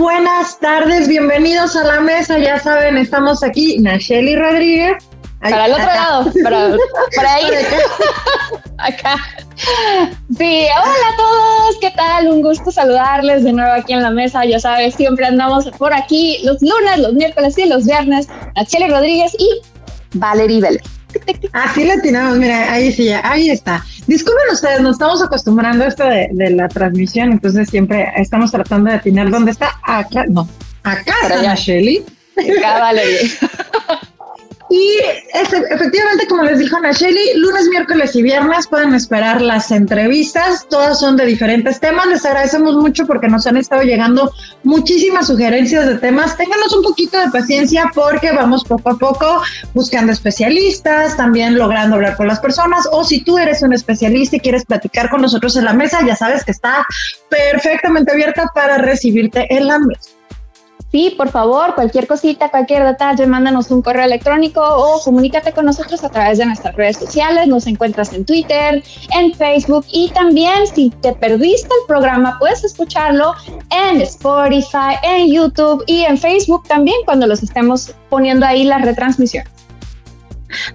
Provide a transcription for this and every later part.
buenas tardes, bienvenidos a la mesa. Ya saben, estamos aquí, Nacheli Rodríguez. para el otro lado, para, para ahí. acá. Sí, hola a todos, ¿qué tal? Un gusto saludarles de nuevo aquí en la mesa. Ya sabes, siempre andamos por aquí los lunes, los miércoles y los viernes. Nacheli Rodríguez y Valerie Vélez. Así le atinamos, mira, ahí sí, ahí está. Disculpen ustedes, nos estamos acostumbrando a esto de, de, la transmisión, entonces siempre estamos tratando de atinar dónde está. Acá, no, acá está Shelly. Acá Valerie. Y efectivamente, como les dijo Ana Shelly, lunes, miércoles y viernes pueden esperar las entrevistas. Todas son de diferentes temas. Les agradecemos mucho porque nos han estado llegando muchísimas sugerencias de temas. Ténganos un poquito de paciencia porque vamos poco a poco buscando especialistas, también logrando hablar con las personas. O si tú eres un especialista y quieres platicar con nosotros en la mesa, ya sabes que está perfectamente abierta para recibirte en la mesa. Sí, por favor, cualquier cosita, cualquier detalle, mándanos un correo electrónico o comunícate con nosotros a través de nuestras redes sociales. Nos encuentras en Twitter, en Facebook y también si te perdiste el programa, puedes escucharlo en Spotify, en YouTube y en Facebook también cuando los estemos poniendo ahí la retransmisión.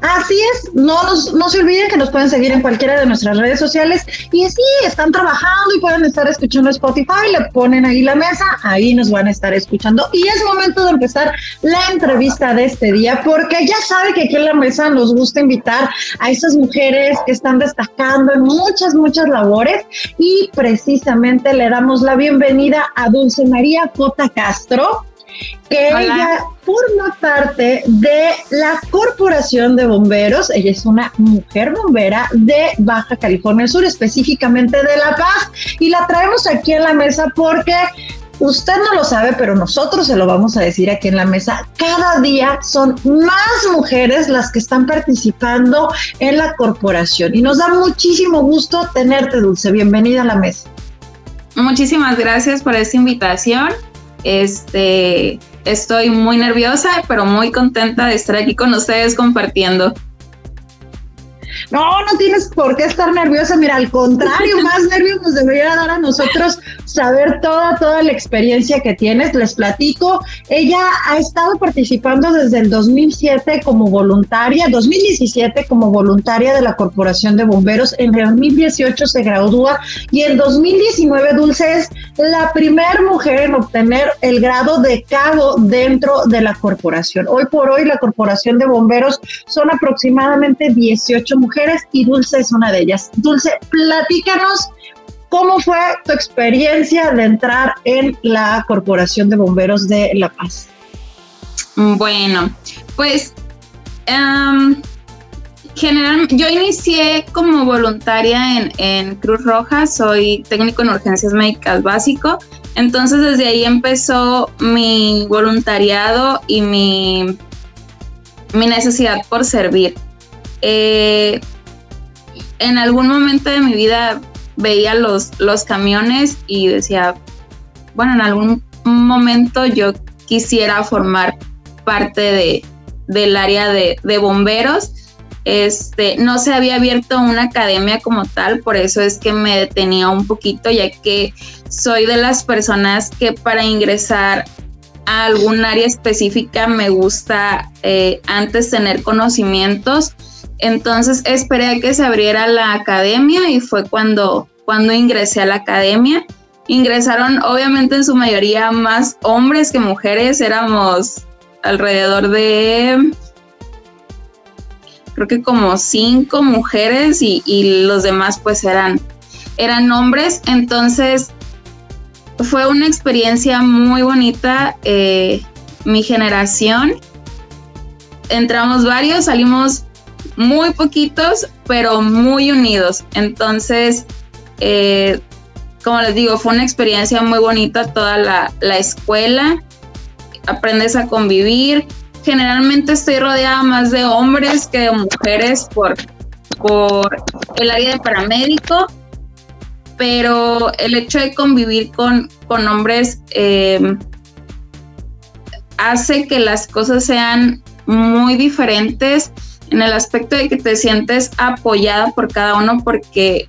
Así es, no, no se olviden que nos pueden seguir en cualquiera de nuestras redes sociales y sí, están trabajando y pueden estar escuchando Spotify, le ponen ahí la mesa, ahí nos van a estar escuchando y es momento de empezar la entrevista de este día porque ya sabe que aquí en la mesa nos gusta invitar a esas mujeres que están destacando en muchas, muchas labores y precisamente le damos la bienvenida a Dulce María Cota Castro que ella forma parte de la Corporación de Bomberos. Ella es una mujer bombera de Baja California Sur, específicamente de La Paz, y la traemos aquí en la mesa porque Usted no lo sabe, pero nosotros se lo vamos a decir aquí en la mesa. Cada día son más mujeres las que están participando en la corporación y nos da muchísimo gusto tenerte, Dulce. Bienvenida a la mesa. Muchísimas gracias por esta invitación. Este, estoy muy nerviosa, pero muy contenta de estar aquí con ustedes compartiendo. No, no tienes por qué estar nerviosa. Mira, al contrario, más nervios nos debería dar a nosotros saber toda, toda la experiencia que tienes. Les platico. Ella ha estado participando desde el 2007 como voluntaria, 2017 como voluntaria de la Corporación de Bomberos. En 2018 se gradúa y en 2019 Dulce es la primera mujer en obtener el grado de cabo dentro de la corporación. Hoy por hoy la Corporación de Bomberos son aproximadamente 18 mujeres y Dulce es una de ellas. Dulce, platícanos cómo fue tu experiencia de entrar en la Corporación de Bomberos de La Paz. Bueno, pues general, yo inicié como voluntaria en, en, Cruz Roja, soy técnico en urgencias médicas básico, entonces desde ahí empezó mi voluntariado y mi, mi necesidad por servir. Eh, en algún momento de mi vida veía los, los camiones y decía, bueno, en algún momento yo quisiera formar parte de, del área de, bomberos. Este, no se había abierto una academia como tal, por eso es que me detenía un poquito, ya que soy de las personas que para ingresar a algún área específica me gusta eh, antes tener conocimientos entonces esperé a que se abriera la academia y fue cuando, cuando ingresé a la academia. Ingresaron obviamente en su mayoría más hombres que mujeres, éramos alrededor de creo que como cinco mujeres y, los demás pues eran, eran hombres. Entonces fue una experiencia muy bonita eh, mi generación. Entramos varios, salimos muy poquitos, pero muy unidos. Entonces, eh, como les digo, fue una experiencia muy bonita toda la, escuela. Aprendes a convivir. Generalmente estoy rodeada más de hombres que de mujeres por, por el área de paramédico, pero el hecho de convivir con, con hombres eh, hace que las cosas sean muy diferentes en el aspecto de que te sientes apoyada por cada uno porque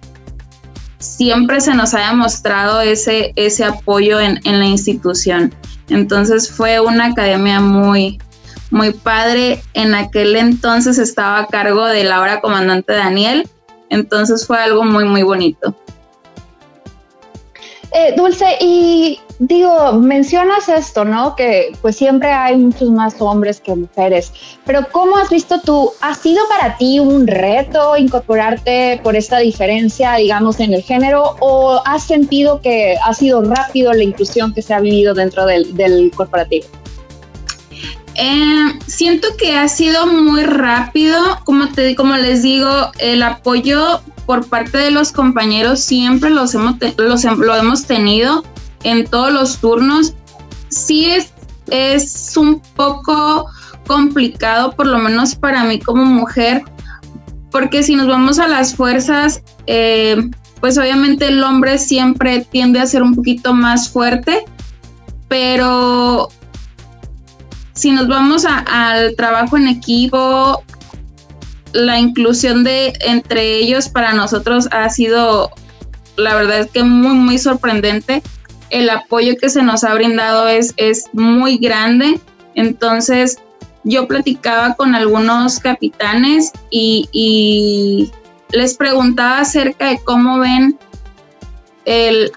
siempre se nos haya mostrado ese, ese apoyo en, en la institución. Entonces fue una academia muy, muy padre. En aquel entonces estaba a cargo de la hora comandante Daniel, entonces fue algo muy, muy bonito. Eh, Dulce, y digo, mencionas esto, ¿no? Que pues siempre hay muchos más hombres que mujeres, pero ¿cómo has visto tú? ¿Ha sido para ti un reto incorporarte por esta diferencia, digamos, en el género o has sentido que ha sido rápido la inclusión que se ha vivido dentro del, corporativo? Eh, siento que ha sido muy rápido, como, te, como les digo, el apoyo por parte de los compañeros siempre los, lo hemos tenido en todos los turnos. Sí es, es un poco complicado, por lo menos para mí como mujer, porque si nos vamos a las fuerzas, eh, pues obviamente el hombre siempre tiende a ser un poquito más fuerte, pero si nos vamos al trabajo en equipo, la inclusión de entre ellos para nosotros ha sido, la verdad es que muy, muy sorprendente. El apoyo que se nos ha brindado es, es muy grande. Entonces, yo platicaba con algunos capitanes y, les preguntaba acerca de cómo ven el,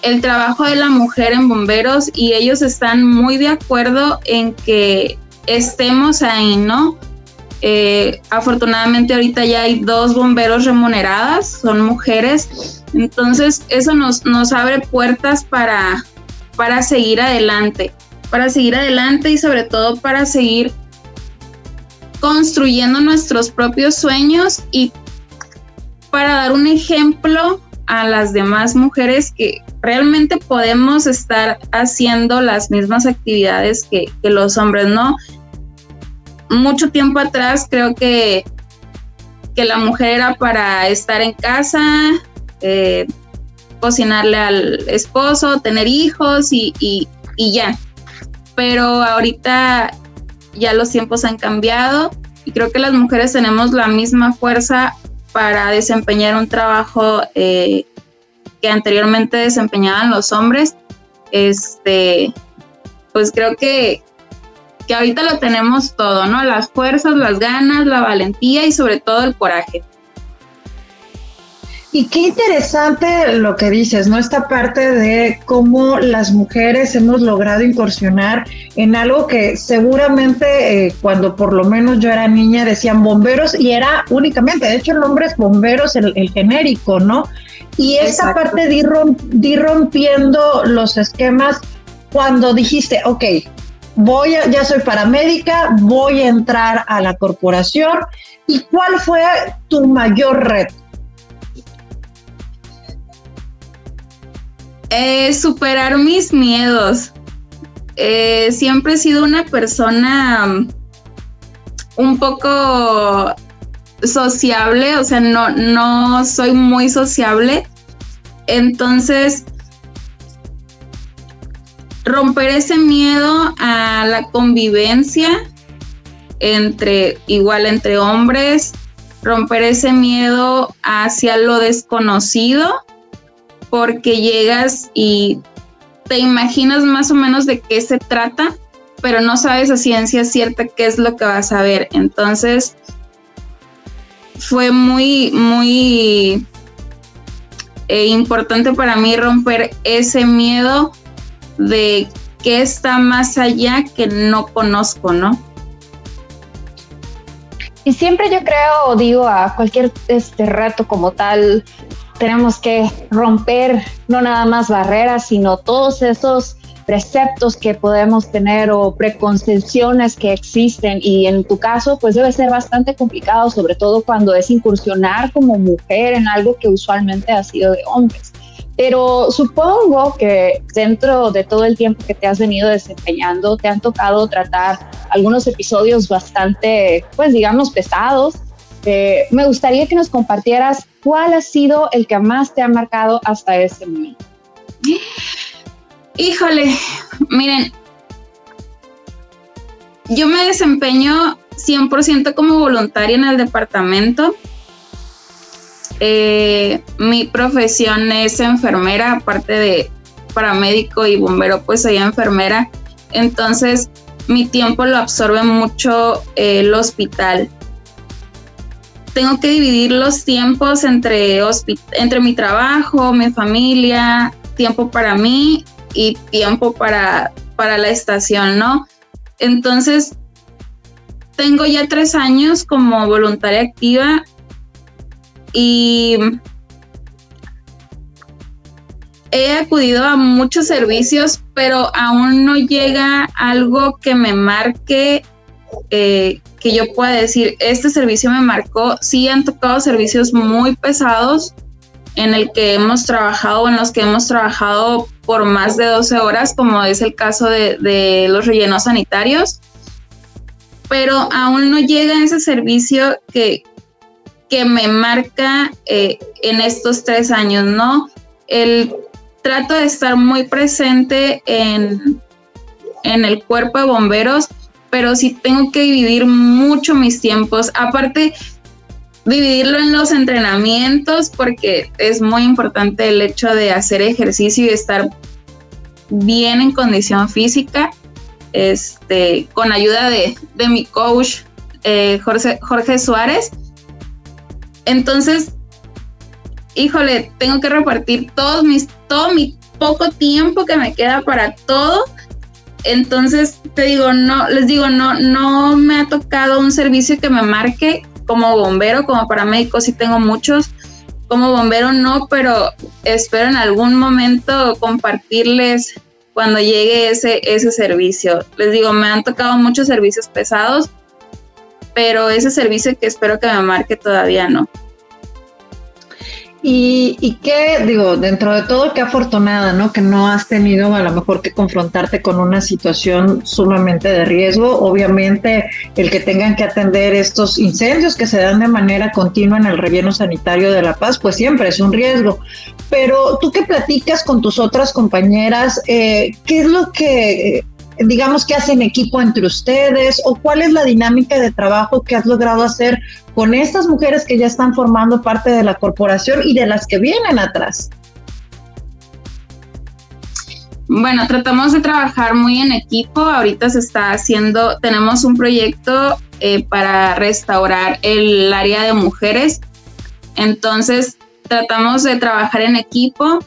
el trabajo de la mujer en bomberos y ellos están muy de acuerdo en que estemos ahí, ¿no? Eh, afortunadamente ahorita ya hay dos bomberos remuneradas, son mujeres, entonces eso nos, nos abre puertas para, para seguir adelante, para seguir adelante y sobre todo para seguir construyendo nuestros propios sueños y para dar un ejemplo a las demás mujeres que realmente podemos estar haciendo las mismas actividades que, los hombres, ¿no? Mucho tiempo atrás creo que, que la mujer era para estar en casa, eh, cocinarle al esposo, tener hijos y, y, y ya. Pero ahorita ya los tiempos han cambiado y creo que las mujeres tenemos la misma fuerza para desempeñar un trabajo eh, que anteriormente desempeñaban los hombres. Este, pues creo que, que ahorita lo tenemos todo, ¿no? Las fuerzas, las ganas, la valentía y sobre todo el coraje. Y qué interesante lo que dices, ¿no? Esta parte de cómo las mujeres hemos logrado incursionar en algo que seguramente eh, cuando por lo menos yo era niña decían bomberos y era únicamente, de hecho el nombre es bomberos, el, genérico, ¿no? Y esta parte de ir, rompiendo los esquemas cuando dijiste, ok, voy a, ya soy paramédica, voy a entrar a la corporación. ¿Y cuál fue tu mayor reto? Eh, superar mis miedos. Eh, siempre he sido una persona um, un poco sociable, o sea, no, no soy muy sociable. Entonces, romper ese miedo a la convivencia entre, igual entre hombres, romper ese miedo hacia lo desconocido porque llegas y te imaginas más o menos de qué se trata, pero no sabes a ciencia cierta qué es lo que vas a ver. Entonces, fue muy, muy eh, importante para mí romper ese miedo de qué está más allá que no conozco, ¿no? Y siempre yo creo, digo, a cualquier este reto como tal, tenemos que romper no nada más barreras, sino todos esos preceptos que podemos tener o preconcepciones que existen y en tu caso pues debe ser bastante complicado, sobre todo cuando es incursionar como mujer en algo que usualmente ha sido de hombres. Pero supongo que dentro de todo el tiempo que te has venido desempeñando, te han tocado tratar algunos episodios bastante, pues digamos, pesados eh, me gustaría que nos compartieras cuál ha sido el que más te ha marcado hasta este momento. Híjole, miren, yo me desempeño 100% como voluntaria en el departamento Eh, mi profesión es enfermera, aparte de paramédico y bombero, pues soy enfermera. Entonces, mi tiempo lo absorbe mucho eh, el hospital. Tengo que dividir los tiempos entre, entre mi trabajo, mi familia, tiempo para mí y tiempo para, para la estación, ¿no? Entonces, tengo ya tres años como voluntaria activa y he acudido a muchos servicios, pero aún no llega algo que me marque, eh, que yo pueda decir, este servicio me marcó. Sí han tocado servicios muy pesados en el que hemos trabajado, en los que hemos trabajado por más de 12 horas, como es el caso de, los rellenos sanitarios, pero aún no llega ese servicio que, que me marca eh, en estos tres años, ¿no? El trato de estar muy presente en, en el cuerpo de bomberos, pero sí tengo que dividir mucho mis tiempos. Aparte, dividirlo en los entrenamientos porque es muy importante el hecho de hacer ejercicio y estar bien en condición física. Este, con ayuda de, mi coach eh, Jorge Suárez. Entonces, híjole, tengo que repartir todos mis, todo mi poco tiempo que me queda para todo. Entonces, te digo, no, les digo, no, no me ha tocado un servicio que me marque como bombero, como paramédico sí tengo muchos, como bombero no, pero espero en algún momento compartirles cuando llegue ese, ese servicio. Les digo, me han tocado muchos servicios pesados, pero ese servicio que espero que me marque todavía no. Y, y qué, digo, dentro de todo, qué afortunada, ¿no? Que no has tenido a lo mejor que confrontarte con una situación sumamente de riesgo. Obviamente, el que tengan que atender estos incendios que se dan de manera continua en el relleno sanitario de La Paz, pues siempre es un riesgo. Pero tú que platicas con tus otras compañeras, eh, ¿qué es lo que digamos, que hacen equipo entre ustedes o cuál es la dinámica de trabajo que has logrado hacer con estas mujeres que ya están formando parte de la corporación y de las que vienen atrás? Bueno, tratamos de trabajar muy en equipo. Ahorita se está haciendo, tenemos un proyecto eh, para restaurar el área de mujeres. Entonces, tratamos de trabajar en equipo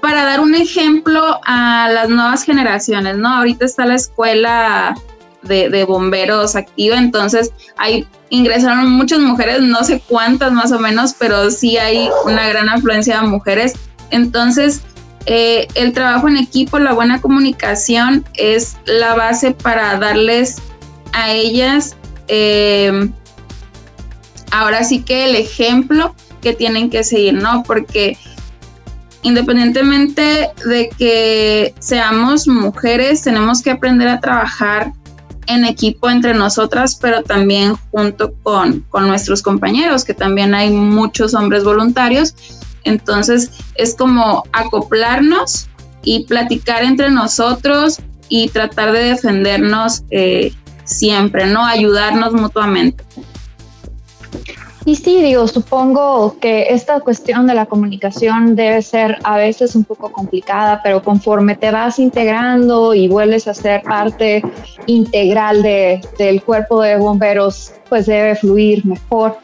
para dar un ejemplo a las nuevas generaciones, ¿no? Ahorita está la escuela de, bomberos activa, entonces hay ingresaron muchas mujeres, no sé cuántas más o menos, pero sí hay una gran afluencia de mujeres. Entonces, eh, el trabajo en equipo, la buena comunicación es la base para darles a ellas eh, ahora sí que el ejemplo que tienen que seguir, ¿no? Porque independientemente de que seamos mujeres, tenemos que aprender a trabajar en equipo entre nosotras, pero también junto con, nuestros compañeros, que también hay muchos hombres voluntarios. Entonces es como acoplarnos y platicar entre nosotros y tratar de defendernos eh, siempre, ¿no? Ayudarnos mutuamente. Y sí, digo, supongo que esta cuestión de la comunicación debe ser a veces un poco complicada, pero conforme te vas integrando y vuelves a ser parte integral de, del cuerpo de bomberos, pues debe fluir mejor.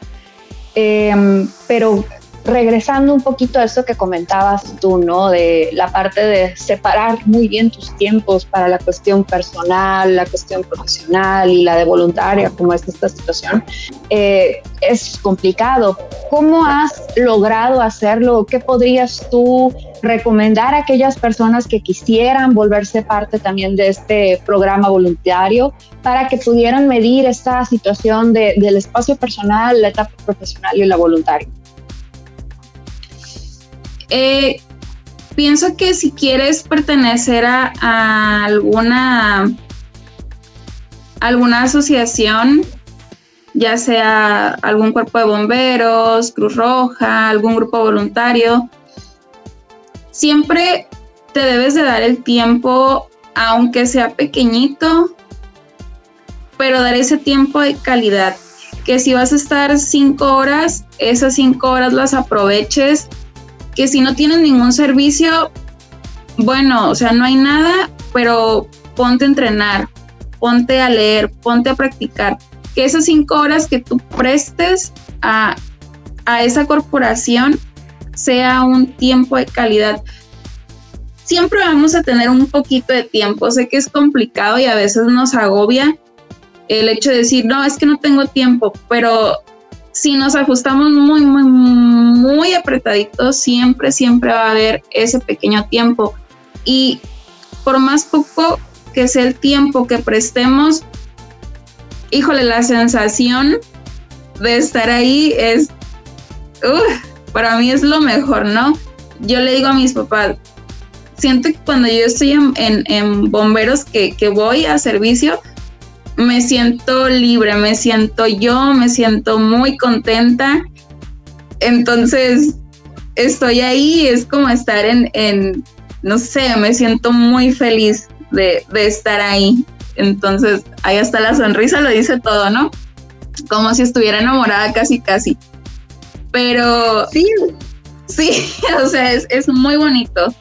Em, pero regresando un poquito a eso que comentabas tú, ¿no? De la parte de separar muy bien tus tiempos para la cuestión personal, la cuestión profesional y la de voluntaria, como es esta situación, eh, es complicado. ¿Cómo has logrado hacerlo? ¿Qué podrías tú recomendar a aquellas personas que quisieran volverse parte también de este programa voluntario para que pudieran medir esta situación del espacio personal, la etapa profesional y la voluntaria? Eh, pienso que si quieres pertenecer a, alguna, alguna asociación, ya sea algún cuerpo de bomberos, Cruz Roja, algún grupo voluntario, siempre te debes de dar el tiempo, aunque sea pequeñito, pero dar ese tiempo de calidad que si vas a estar cinco horas, esas cinco horas las aproveches, que si no tienes ningún servicio, bueno, o sea, no hay nada, pero ponte a entrenar, ponte a leer, ponte a practicar, que esas cinco horas que tú prestes a, a esa corporación sea un tiempo de calidad. Siempre vamos a tener un poquito de tiempo, sé que es complicado y a veces nos agobia, el hecho de decir, no, es que no tengo tiempo, pero si nos ajustamos muy, muy, muy apretaditos, siempre, siempre va a haber ese pequeño tiempo. Y por más poco que sea el tiempo que prestemos, híjole, la sensación de estar ahí es, para mí es lo mejor, ¿no? Yo le digo a mis papás, siento que cuando yo estoy en, bomberos que, que voy a servicio, me siento libre, me siento yo, me siento muy contenta. Entonces, estoy ahí, es como estar en, no sé, me siento muy feliz de, estar ahí. Entonces, ahí hasta la sonrisa lo dice todo, ¿no? Como si estuviera enamorada casi, casi. Pero sí, sí, o sea, es, es muy bonito.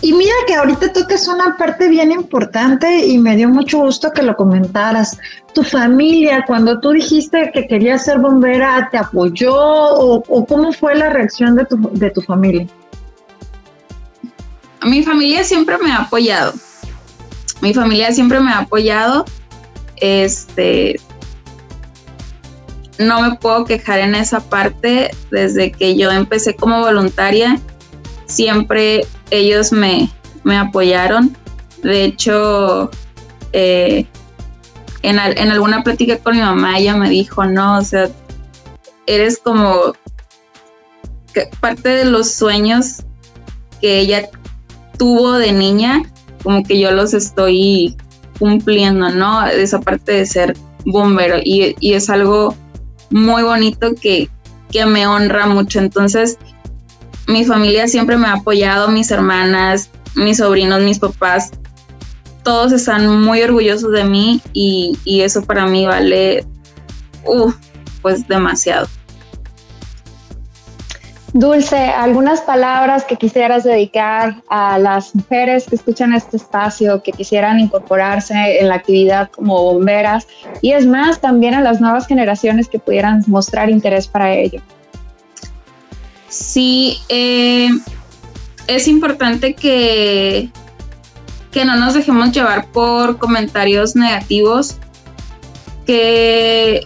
Y mira que ahorita tocas una parte bien importante y me dio mucho gusto que lo comentaras. Tu familia, cuando tú dijiste que querías ser bombera, ¿te apoyó o, cómo fue la reacción de tu, de tu familia? Mi familia siempre me ha apoyado. Mi familia siempre me ha apoyado. Este, no me puedo quejar en esa parte. Desde que yo empecé como voluntaria, siempre ellos me, apoyaron. De hecho, eh, en, alguna plática con mi mamá, ella me dijo, no, o sea, eres como parte de los sueños que ella tuvo de niña, como que yo los estoy cumpliendo, ¿no? Esa parte de ser bombero y, es algo muy bonito que, que me honra mucho. Entonces, mi familia siempre me ha apoyado, mis hermanas, mis sobrinos, mis papás, todos están muy orgullosos de mí y, eso para mí vale, uh, pues demasiado. Dulce, algunas palabras que quisieras dedicar a las mujeres que escuchan este espacio, que quisieran incorporarse en la actividad como bomberas y es más, también a las nuevas generaciones que pudieran mostrar interés para ello. Sí, eh, es importante que, que no nos dejemos llevar por comentarios negativos, que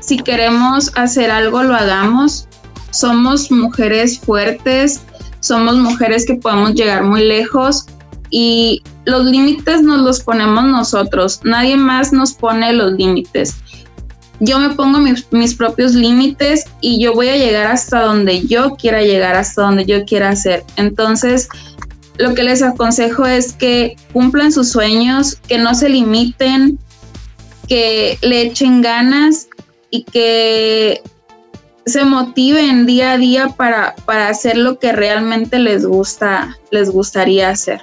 si queremos hacer algo lo hagamos. Somos mujeres fuertes, somos mujeres que podemos llegar muy lejos y los límites nos los ponemos nosotros, nadie más nos pone los límites yo me pongo mis, propios límites y yo voy a llegar hasta donde yo quiera llegar, hasta donde yo quiera hacer. Entonces, lo que les aconsejo es que cumplan sus sueños, que no se limiten, que le echen ganas y que se motiven día a día para, para hacer lo que realmente les gusta, les gustaría hacer.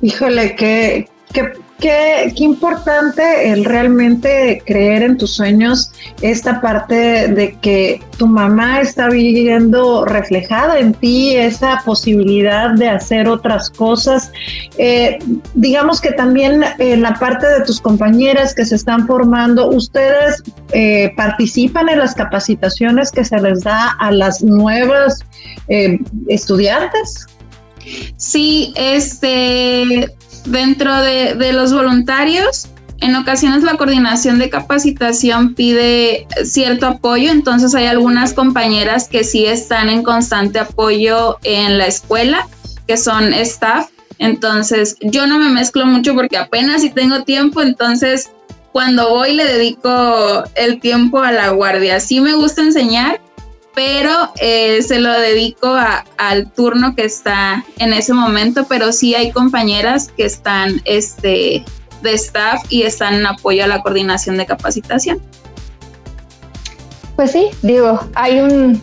Híjole, qué, qué, Qué, importante el realmente creer en tus sueños, esta parte de que tu mamá está viviendo reflejada en ti esa posibilidad de hacer otras cosas. Eh, digamos que también en la parte de tus compañeras que se están formando, ustedes eh, participan en las capacitaciones que se les da a las nuevas eh, estudiantes. Sí, este Dentro de, los voluntarios, en ocasiones la coordinación de capacitación pide cierto apoyo, entonces hay algunas compañeras que sí están en constante apoyo en la escuela, que son staff. Entonces yo no me mezclo mucho porque apenas si tengo tiempo, entonces cuando voy le dedico el tiempo a la guardia. Sí me gusta enseñar, pero eh, se lo dedico al turno que está en ese momento, pero sí hay compañeras que están este, de staff y están en apoyo a la coordinación de capacitación. Pues sí, digo, hay un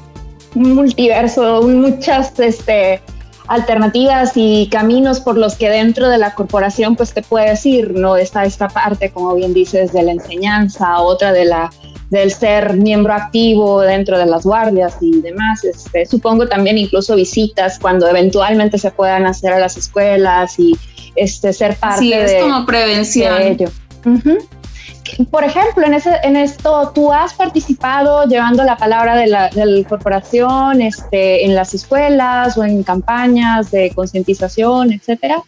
multiverso, muchas este, alternativas y caminos por los que dentro de la corporación pues te puedes ir, ¿no? Está esta parte, como bien dices, de la enseñanza, otra de la del ser miembro activo dentro de las guardias y demás. Este, supongo también incluso visitas cuando eventualmente se puedan hacer a las escuelas y este, ser parte sí, es de, como prevención. de ello. Por ejemplo, en, ese, esto, ¿tú has participado llevando la palabra de la, de corporación este, en las escuelas o en campañas de concientización, etcétera?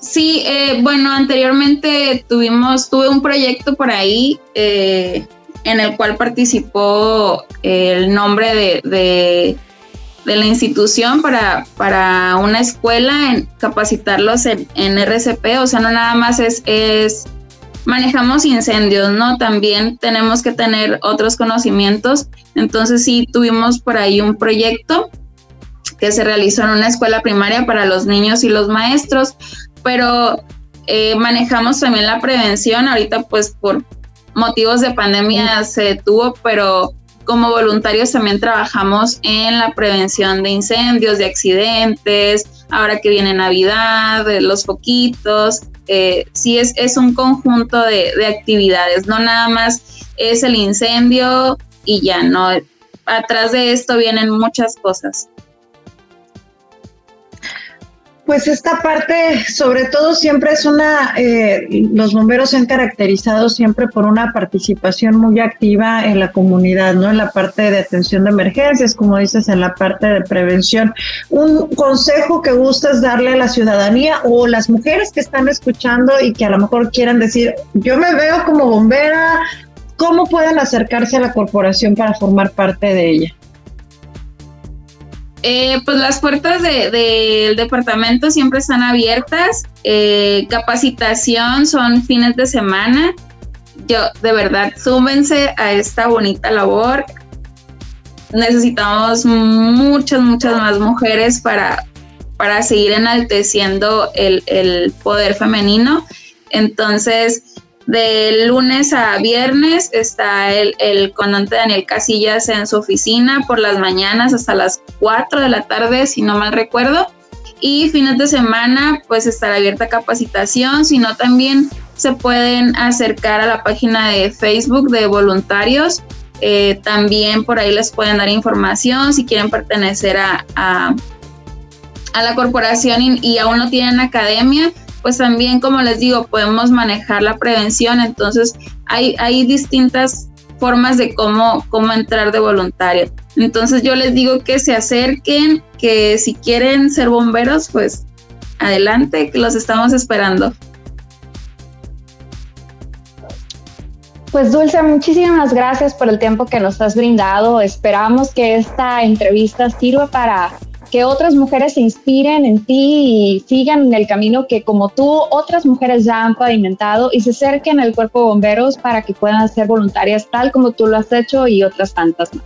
Sí, eh, bueno, anteriormente tuvimos, tuve un proyecto por ahí eh, en el cual participó el nombre de, de, la institución para, para una escuela, en capacitarlos en, en, RCP, o sea, no nada más es, es, manejamos incendios, ¿no? También tenemos que tener otros conocimientos, entonces sí tuvimos por ahí un proyecto que se realizó en una escuela primaria para los niños y los maestros pero eh, manejamos también la prevención. Ahorita pues por motivos de pandemia se detuvo, pero como voluntarios también trabajamos en la prevención de incendios, de accidentes, ahora que viene Navidad, de los foquitos. Eh, sí es, es un conjunto de, de actividades, no nada más es el incendio y ya, no. Atrás de esto vienen muchas cosas. Pues esta parte, sobre todo, siempre es una, eh, los bomberos se han caracterizado siempre por una participación muy activa en la comunidad, ¿no? En la parte de atención de emergencias, como dices, en la parte de prevención. Un consejo que gustas darle a la ciudadanía o las mujeres que están escuchando y que a lo mejor quieran decir, yo me veo como bombera, ¿cómo pueden acercarse a la corporación para formar parte de ella? Eh, pues las puertas del de, departamento siempre están abiertas. Eh, capacitación son fines de semana. Yo, de verdad, súmense a esta bonita labor. Necesitamos muchas, muchas más mujeres para, para seguir enalteciendo el, el poder femenino. Entonces, de lunes a viernes está el, el Daniel Casillas en su oficina por las mañanas hasta las 4 de la tarde, si no mal recuerdo. Y fines de semana, pues estará abierta capacitación, sino también se pueden acercar a la página de Facebook de voluntarios. Eh, también por ahí les pueden dar información si quieren pertenecer a, a, a la corporación y, y aún no tienen academia pues también, como les digo, podemos manejar la prevención. Entonces, hay, distintas formas de cómo, cómo entrar de voluntario. Entonces, yo les digo que se acerquen, que si quieren ser bomberos, pues adelante, que los estamos esperando. Pues Dulce, muchísimas gracias por el tiempo que nos has brindado. Esperamos que esta entrevista sirva para que otras mujeres se inspiren en ti y sigan en el camino que como tú otras mujeres ya han pavimentado y se acerquen al cuerpo de bomberos para que puedan ser voluntarias tal como tú lo has hecho y otras tantas más.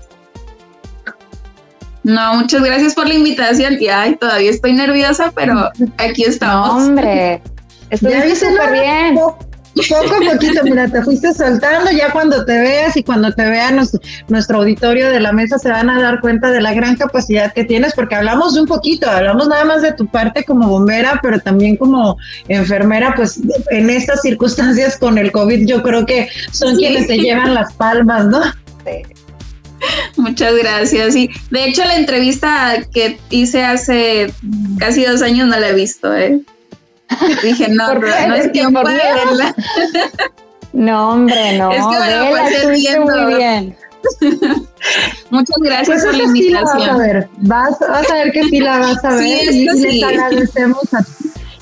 No, muchas gracias por la invitación. Y ay, todavía estoy nerviosa, pero aquí estamos. No, hombre, estoy súper bien poco a poquito, mira, te fuiste soltando, ya cuando te veas y cuando te vean nuestro, nuestro, auditorio de la mesa se van a dar cuenta de la gran capacidad que tienes, porque hablamos de un poquito, hablamos nada más de tu parte como bombera, pero también como enfermera, pues en estas circunstancias con el COVID yo creo que son sí. quienes te llevan las palmas, ¿no? Sí. Muchas gracias. Y de hecho la entrevista que hice hace casi dos años no la he visto, ¿eh? Dije, no, no, no es tiempo de verla. No, hombre, no. Es que me pasé viendo. Muy bien. Muchas gracias pues por la invitación. Sí la vas, a ver. Vas, vas, a ver que sí la vas a ver. Sí, y sí. les agradecemos a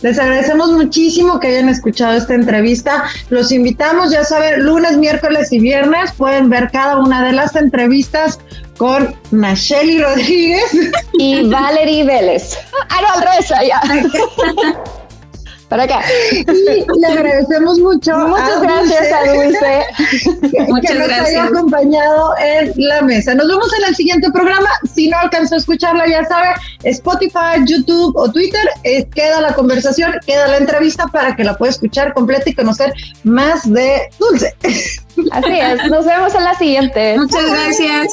les agradecemos muchísimo que hayan escuchado esta entrevista. Los invitamos, ya saben, lunes, miércoles y viernes pueden ver cada una de las entrevistas con Nacheli Rodríguez y Valerie Vélez. Ah, no, al revés, ya. Para acá. Y le agradecemos mucho. Muchas gracias a Dulce. que, Muchas que nos gracias. haya acompañado en la mesa. Nos vemos en el siguiente programa. Si no alcanzó a escucharla, ya sabe, Spotify, YouTube o Twitter, eh, queda la conversación, queda la entrevista para que la pueda escuchar completa y conocer más de Dulce. Así es. Nos vemos en la siguiente. Muchas gracias.